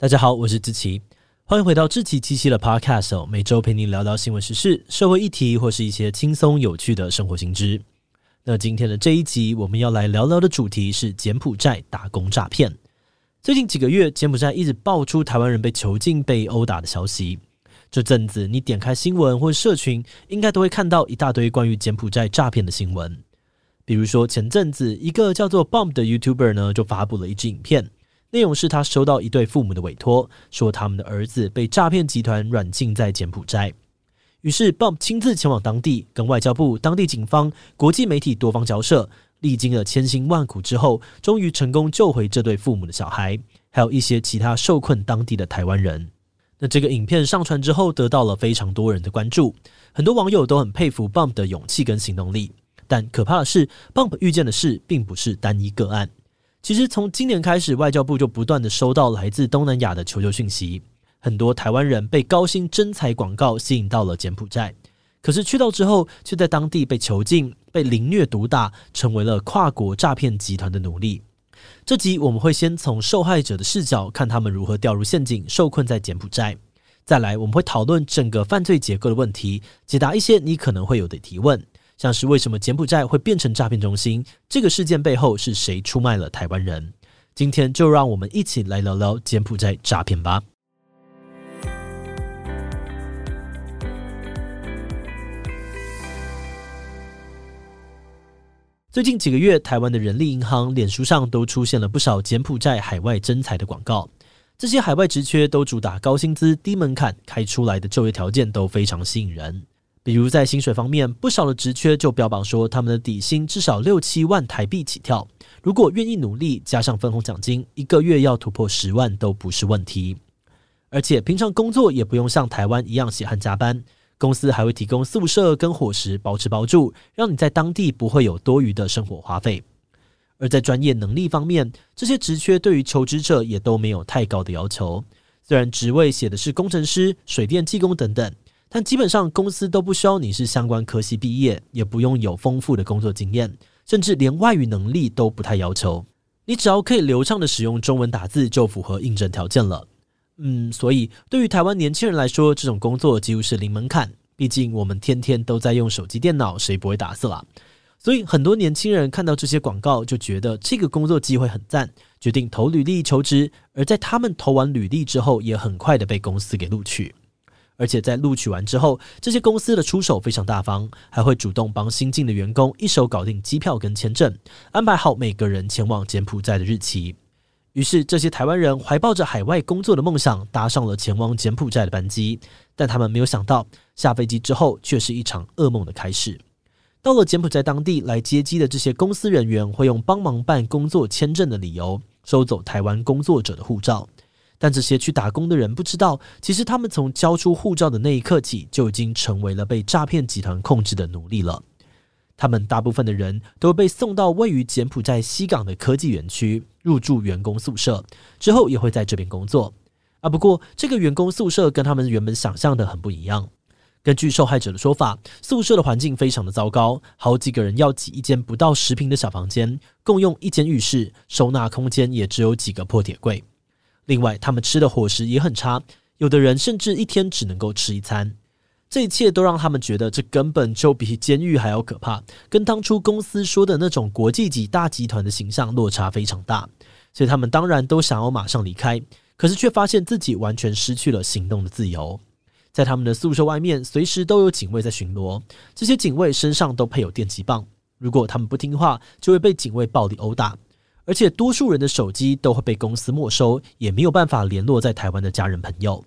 大家好，我是志奇，欢迎回到志奇七七的 Podcast，每周陪你聊聊新闻时事、社会议题或是一些轻松有趣的生活新知。那今天的这一集，我们要来聊聊的主题是柬埔寨打工诈骗。最近几个月，柬埔寨一直爆出台湾人被囚禁、被殴打的消息。这阵子，你点开新闻或社群，应该都会看到一大堆关于柬埔寨诈骗的新闻。比如说，前阵子一个叫做 Bump 的 YouTuber 呢，就发布了一支影片。内容是他收到一对父母的委托，说他们的儿子被诈骗集团软禁在柬埔寨。于是，Bump 亲自前往当地，跟外交部、当地警方、国际媒体多方交涉，历经了千辛万苦之后，终于成功救回这对父母的小孩，还有一些其他受困当地的台湾人。那这个影片上传之后，得到了非常多人的关注，很多网友都很佩服 Bump 的勇气跟行动力。但可怕的是，Bump 遇见的事并不是单一个案。其实从今年开始，外交部就不断的收到来自东南亚的求救讯息，很多台湾人被高薪征才广告吸引到了柬埔寨，可是去到之后，却在当地被囚禁、被凌虐毒打，成为了跨国诈骗集团的奴隶。这集我们会先从受害者的视角看他们如何掉入陷阱，受困在柬埔寨，再来我们会讨论整个犯罪结构的问题，解答一些你可能会有的提问。像是为什么柬埔寨会变成诈骗中心？这个事件背后是谁出卖了台湾人？今天就让我们一起来聊聊柬埔寨诈骗吧。最近几个月，台湾的人力银行、脸书上都出现了不少柬埔寨海外征才的广告。这些海外职缺都主打高薪资、低门槛，开出来的就业条件都非常吸引人。比如在薪水方面，不少的职缺就标榜说他们的底薪至少六七万台币起跳，如果愿意努力，加上分红奖金，一个月要突破十万都不是问题。而且平常工作也不用像台湾一样血汗加班，公司还会提供宿舍跟伙食，包吃包住，让你在当地不会有多余的生活花费。而在专业能力方面，这些职缺对于求职者也都没有太高的要求，虽然职位写的是工程师、水电技工等等。但基本上公司都不需要你是相关科系毕业，也不用有丰富的工作经验，甚至连外语能力都不太要求。你只要可以流畅的使用中文打字，就符合应征条件了。嗯，所以对于台湾年轻人来说，这种工作几乎是零门槛。毕竟我们天天都在用手机电脑，谁不会打字啦？所以很多年轻人看到这些广告，就觉得这个工作机会很赞，决定投履历求职。而在他们投完履历之后，也很快的被公司给录取。而且在录取完之后，这些公司的出手非常大方，还会主动帮新进的员工一手搞定机票跟签证，安排好每个人前往柬埔寨的日期。于是，这些台湾人怀抱着海外工作的梦想，搭上了前往柬埔寨的班机。但他们没有想到，下飞机之后却是一场噩梦的开始。到了柬埔寨当地来接机的这些公司人员，会用帮忙办工作签证的理由，收走台湾工作者的护照。但这些去打工的人不知道，其实他们从交出护照的那一刻起，就已经成为了被诈骗集团控制的奴隶了。他们大部分的人都被送到位于柬埔寨西港的科技园区入住员工宿舍，之后也会在这边工作。啊，不过这个员工宿舍跟他们原本想象的很不一样。根据受害者的说法，宿舍的环境非常的糟糕，好几个人要挤一间不到十平的小房间，共用一间浴室，收纳空间也只有几个破铁柜。另外，他们吃的伙食也很差，有的人甚至一天只能够吃一餐。这一切都让他们觉得这根本就比监狱还要可怕，跟当初公司说的那种国际级大集团的形象落差非常大。所以他们当然都想要马上离开，可是却发现自己完全失去了行动的自由。在他们的宿舍外面，随时都有警卫在巡逻，这些警卫身上都配有电击棒，如果他们不听话，就会被警卫暴力殴打。而且多数人的手机都会被公司没收，也没有办法联络在台湾的家人朋友。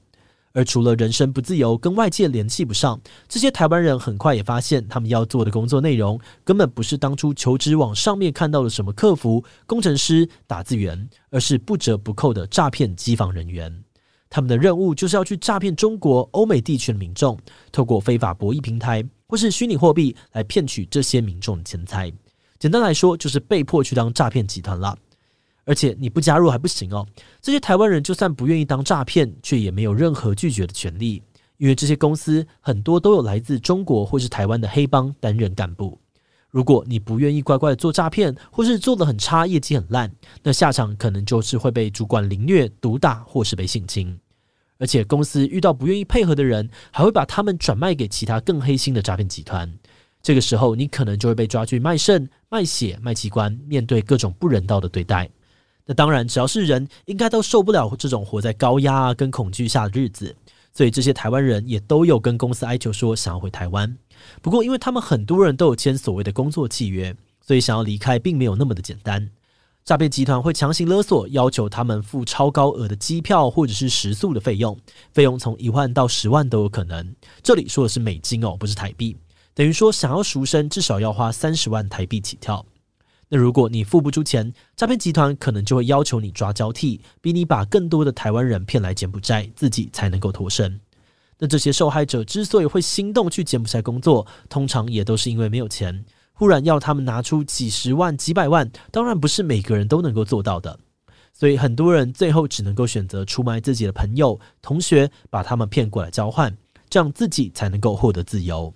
而除了人身不自由，跟外界联系不上，这些台湾人很快也发现，他们要做的工作内容根本不是当初求职网上面看到的什么客服、工程师、打字员，而是不折不扣的诈骗机房人员。他们的任务就是要去诈骗中国、欧美地区的民众，透过非法博弈平台或是虚拟货币来骗取这些民众的钱财。简单来说，就是被迫去当诈骗集团了。而且你不加入还不行哦。这些台湾人就算不愿意当诈骗，却也没有任何拒绝的权利，因为这些公司很多都有来自中国或是台湾的黑帮担任干部。如果你不愿意乖乖的做诈骗，或是做得很差，业绩很烂，那下场可能就是会被主管凌虐、毒打，或是被性侵。而且公司遇到不愿意配合的人，还会把他们转卖给其他更黑心的诈骗集团。这个时候，你可能就会被抓去卖肾、卖血、卖器官，面对各种不人道的对待。那当然，只要是人，应该都受不了这种活在高压跟恐惧下的日子。所以这些台湾人也都有跟公司哀求说想要回台湾。不过，因为他们很多人都有签所谓的工作契约，所以想要离开并没有那么的简单。诈骗集团会强行勒索，要求他们付超高额的机票或者是食宿的费用，费用从一万到十万都有可能。这里说的是美金哦，不是台币。等于说，想要赎身，至少要花三十万台币起跳。那如果你付不出钱，诈骗集团可能就会要求你抓交替，逼你把更多的台湾人骗来柬埔寨，自己才能够脱身。那这些受害者之所以会心动去柬埔寨工作，通常也都是因为没有钱，忽然要他们拿出几十万、几百万，当然不是每个人都能够做到的。所以很多人最后只能够选择出卖自己的朋友、同学，把他们骗过来交换，这样自己才能够获得自由。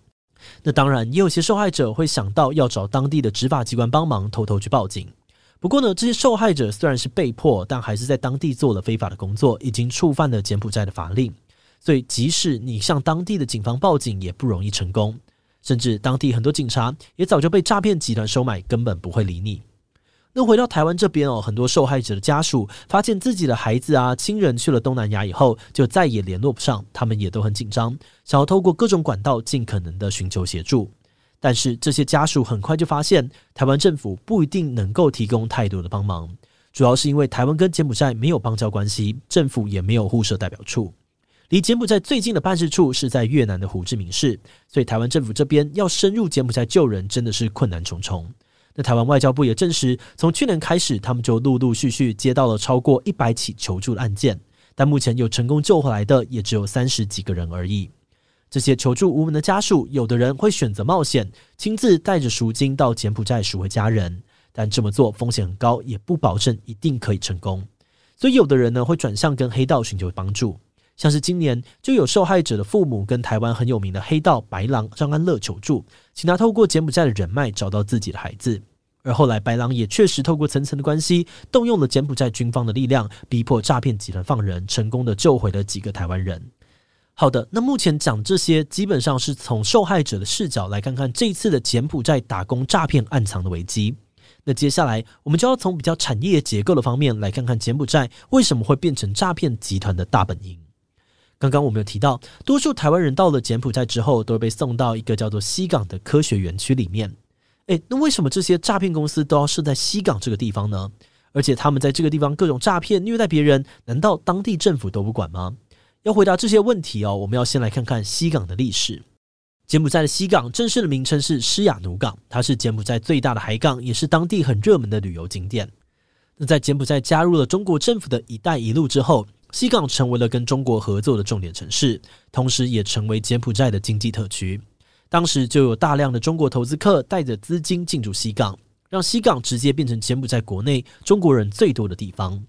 那当然，也有些受害者会想到要找当地的执法机关帮忙，偷偷去报警。不过呢，这些受害者虽然是被迫，但还是在当地做了非法的工作，已经触犯了柬埔寨的法令。所以，即使你向当地的警方报警，也不容易成功。甚至当地很多警察也早就被诈骗集团收买，根本不会理你。那回到台湾这边哦，很多受害者的家属发现自己的孩子啊、亲人去了东南亚以后，就再也联络不上，他们也都很紧张，想要透过各种管道尽可能的寻求协助。但是这些家属很快就发现，台湾政府不一定能够提供太多的帮忙，主要是因为台湾跟柬埔寨没有邦交关系，政府也没有互设代表处。离柬埔寨最近的办事处是在越南的胡志明市，所以台湾政府这边要深入柬埔寨救人，真的是困难重重。那台湾外交部也证实，从去年开始，他们就陆陆续续接到了超过一百起求助案件，但目前有成功救回来的也只有三十几个人而已。这些求助无门的家属，有的人会选择冒险，亲自带着赎金到柬埔寨赎回家人，但这么做风险很高，也不保证一定可以成功。所以，有的人呢会转向跟黑道寻求帮助。像是今年就有受害者的父母跟台湾很有名的黑道白狼张安乐求助，请他透过柬埔寨的人脉找到自己的孩子。而后来白狼也确实透过层层的关系，动用了柬埔寨军方的力量，逼迫诈骗集团放人，成功的救回了几个台湾人。好的，那目前讲这些基本上是从受害者的视角来看看这一次的柬埔寨打工诈骗暗藏的危机。那接下来我们就要从比较产业结构的方面来看看柬埔寨为什么会变成诈骗集团的大本营。刚刚我们有提到，多数台湾人到了柬埔寨之后，都会被送到一个叫做西港的科学园区里面。诶，那为什么这些诈骗公司都要设在西港这个地方呢？而且他们在这个地方各种诈骗、虐待别人，难道当地政府都不管吗？要回答这些问题哦，我们要先来看看西港的历史。柬埔寨的西港正式的名称是诗雅奴港，它是柬埔寨最大的海港，也是当地很热门的旅游景点。那在柬埔寨加入了中国政府的一带一路之后，西港成为了跟中国合作的重点城市，同时也成为柬埔寨的经济特区。当时就有大量的中国投资客带着资金进驻西港，让西港直接变成柬埔寨国内中国人最多的地方。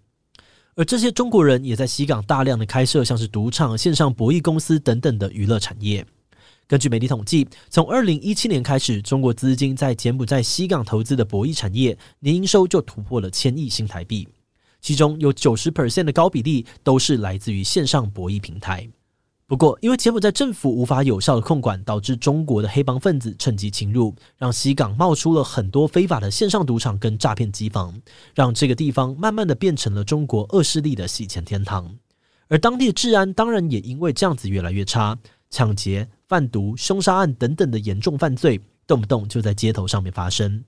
而这些中国人也在西港大量的开设像是赌场、线上博弈公司等等的娱乐产业。根据媒体统计，从二零一七年开始，中国资金在柬埔寨西港投资的博弈产业年营收就突破了千亿新台币。其中有九十 percent 的高比例都是来自于线上博弈平台。不过，因为柬埔寨政府无法有效的控管，导致中国的黑帮分子趁机侵入，让西港冒出了很多非法的线上赌场跟诈骗机房，让这个地方慢慢的变成了中国恶势力的洗钱天堂。而当地的治安当然也因为这样子越来越差，抢劫、贩毒、凶杀案等等的严重犯罪，动不动就在街头上面发生。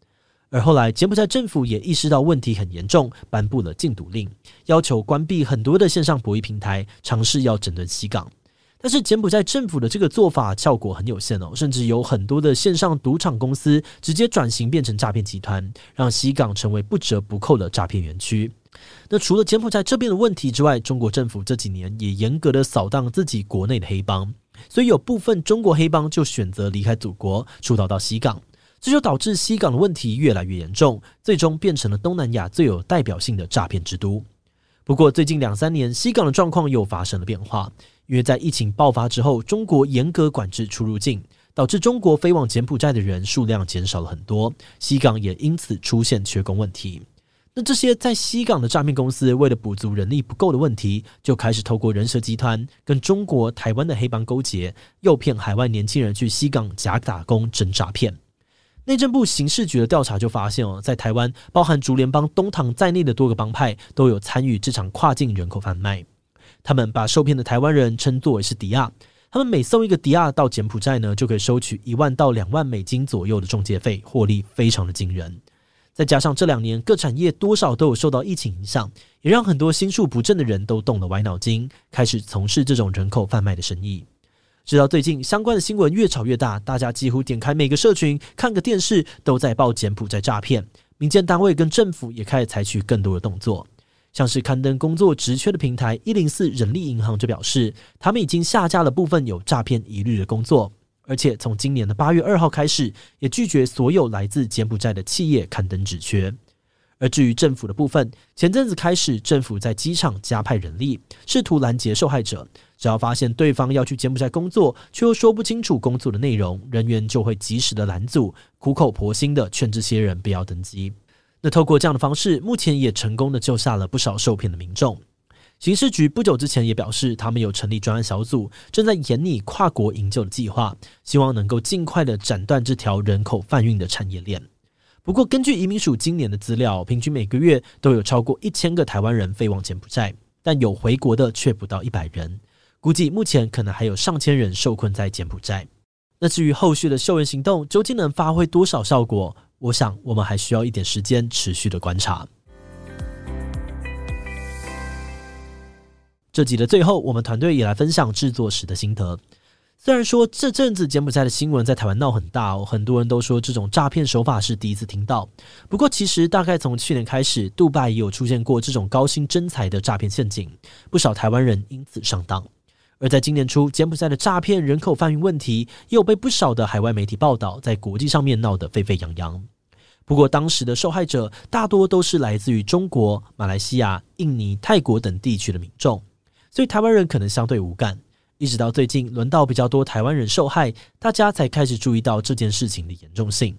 而后来，柬埔寨政府也意识到问题很严重，颁布了禁赌令，要求关闭很多的线上博弈平台，尝试要整顿西港。但是，柬埔寨政府的这个做法效果很有限哦，甚至有很多的线上赌场公司直接转型变成诈骗集团，让西港成为不折不扣的诈骗园区。那除了柬埔寨这边的问题之外，中国政府这几年也严格的扫荡自己国内的黑帮，所以有部分中国黑帮就选择离开祖国，出逃到西港。这就导致西港的问题越来越严重，最终变成了东南亚最有代表性的诈骗之都。不过，最近两三年，西港的状况又发生了变化，因为在疫情爆发之后，中国严格管制出入境，导致中国飞往柬埔寨的人数量减少了很多，西港也因此出现缺工问题。那这些在西港的诈骗公司，为了补足人力不够的问题，就开始透过人蛇集团跟中国台湾的黑帮勾结，诱骗海外年轻人去西港假打工真诈骗。内政部刑事局的调查就发现哦，在台湾，包含竹联帮、东堂在内的多个帮派都有参与这场跨境人口贩卖。他们把受骗的台湾人称作为是迪亚，他们每送一个迪亚到柬埔寨呢，就可以收取一万到两万美金左右的中介费，获利非常的惊人。再加上这两年各产业多少都有受到疫情影响，也让很多心术不正的人都动了歪脑筋，开始从事这种人口贩卖的生意。直到最近，相关的新闻越炒越大，大家几乎点开每个社群、看个电视都在报柬埔寨诈骗。民间单位跟政府也开始采取更多的动作，像是刊登工作职缺的平台一零四人力银行就表示，他们已经下架了部分有诈骗疑虑的工作。而且从今年的八月二号开始，也拒绝所有来自柬埔寨的企业刊登职缺。而至于政府的部分，前阵子开始，政府在机场加派人力，试图拦截受害者。只要发现对方要去柬埔寨工作，却又说不清楚工作的内容，人员就会及时的拦阻，苦口婆心的劝这些人不要登机。那透过这样的方式，目前也成功的救下了不少受骗的民众。刑事局不久之前也表示，他们有成立专案小组，正在研拟跨国营救的计划，希望能够尽快的斩断这条人口贩运的产业链。不过，根据移民署今年的资料，平均每个月都有超过一千个台湾人飞往柬埔寨，但有回国的却不到一百人。估计目前可能还有上千人受困在柬埔寨。那至于后续的救援行动究竟能发挥多少效果，我想我们还需要一点时间持续的观察。这集的最后，我们团队也来分享制作时的心得。虽然说这阵子柬埔寨的新闻在台湾闹很大哦，很多人都说这种诈骗手法是第一次听到。不过，其实大概从去年开始，杜拜也有出现过这种高薪真才的诈骗陷阱，不少台湾人因此上当。而在今年初，柬埔寨的诈骗人口贩运问题也有被不少的海外媒体报道，在国际上面闹得沸沸扬扬。不过，当时的受害者大多都是来自于中国、马来西亚、印尼、泰国等地区的民众。所以台湾人可能相对无感，一直到最近轮到比较多台湾人受害，大家才开始注意到这件事情的严重性。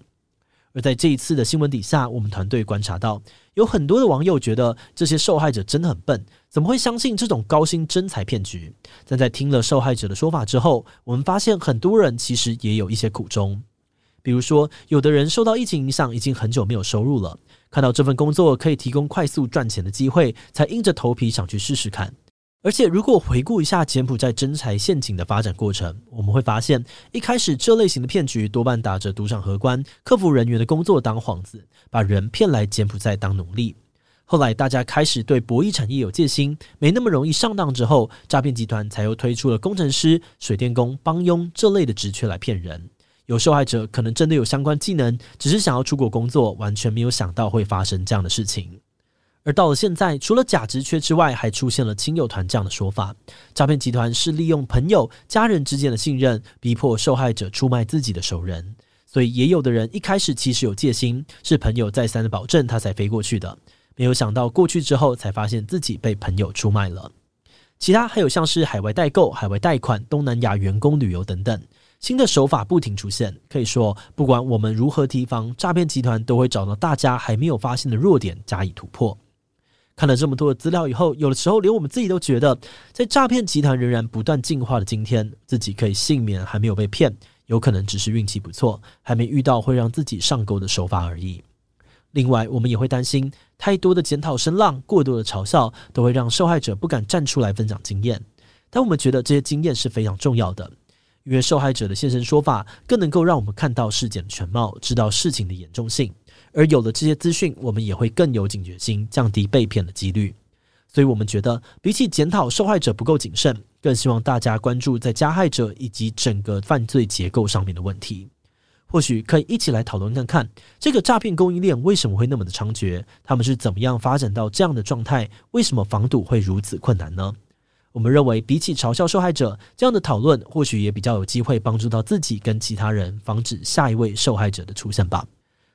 而在这一次的新闻底下，我们团队观察到，有很多的网友觉得这些受害者真的很笨，怎么会相信这种高薪真才骗局？但在听了受害者的说法之后，我们发现很多人其实也有一些苦衷，比如说，有的人受到疫情影响，已经很久没有收入了，看到这份工作可以提供快速赚钱的机会，才硬着头皮想去试试看。而且，如果回顾一下柬埔寨征才陷阱的发展过程，我们会发现，一开始这类型的骗局多半打着赌场荷官、客服人员的工作当幌子，把人骗来柬埔寨当奴隶。后来，大家开始对博弈产业有戒心，没那么容易上当之后，诈骗集团才又推出了工程师、水电工、帮佣这类的职缺来骗人。有受害者可能真的有相关技能，只是想要出国工作，完全没有想到会发生这样的事情。而到了现在，除了假职缺之外，还出现了亲友团这样的说法。诈骗集团是利用朋友、家人之间的信任，逼迫受害者出卖自己的熟人。所以，也有的人一开始其实有戒心，是朋友再三的保证他才飞过去的。没有想到过去之后，才发现自己被朋友出卖了。其他还有像是海外代购、海外贷款、东南亚员工旅游等等，新的手法不停出现。可以说，不管我们如何提防，诈骗集团都会找到大家还没有发现的弱点加以突破。看了这么多的资料以后，有的时候连我们自己都觉得，在诈骗集团仍然不断进化的今天，自己可以幸免，还没有被骗，有可能只是运气不错，还没遇到会让自己上钩的手法而已。另外，我们也会担心，太多的检讨声浪、过多的嘲笑，都会让受害者不敢站出来分享经验。但我们觉得这些经验是非常重要的，因为受害者的现身说法，更能够让我们看到事件的全貌，知道事情的严重性。而有了这些资讯，我们也会更有警觉心，降低被骗的几率。所以，我们觉得比起检讨受害者不够谨慎，更希望大家关注在加害者以及整个犯罪结构上面的问题。或许可以一起来讨论看看，这个诈骗供应链为什么会那么的猖獗？他们是怎么样发展到这样的状态？为什么防堵会如此困难呢？我们认为，比起嘲笑受害者，这样的讨论或许也比较有机会帮助到自己跟其他人，防止下一位受害者的出现吧。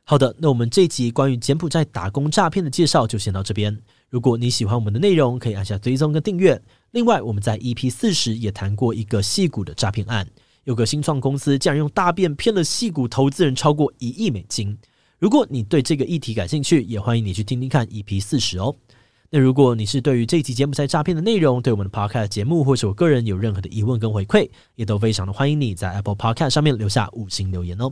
好的，那我们这一集关于柬埔寨打工诈骗的介绍就先到这边。如果你喜欢我们的内容，可以按下追踪跟订阅。另外，我们在 EP 四十也谈过一个矽谷的诈骗案，有个新创公司竟然用大便骗了矽谷投资人超过一亿美金。如果你对这个议题感兴趣，也欢迎你去听听看 EP 四十哦。那如果你是对于这集柬埔寨诈骗的内容，对我们的 Podcast 节目或是我个人有任何的疑问跟回馈，也都非常的欢迎你在 Apple Podcast 上面留下五星留言哦。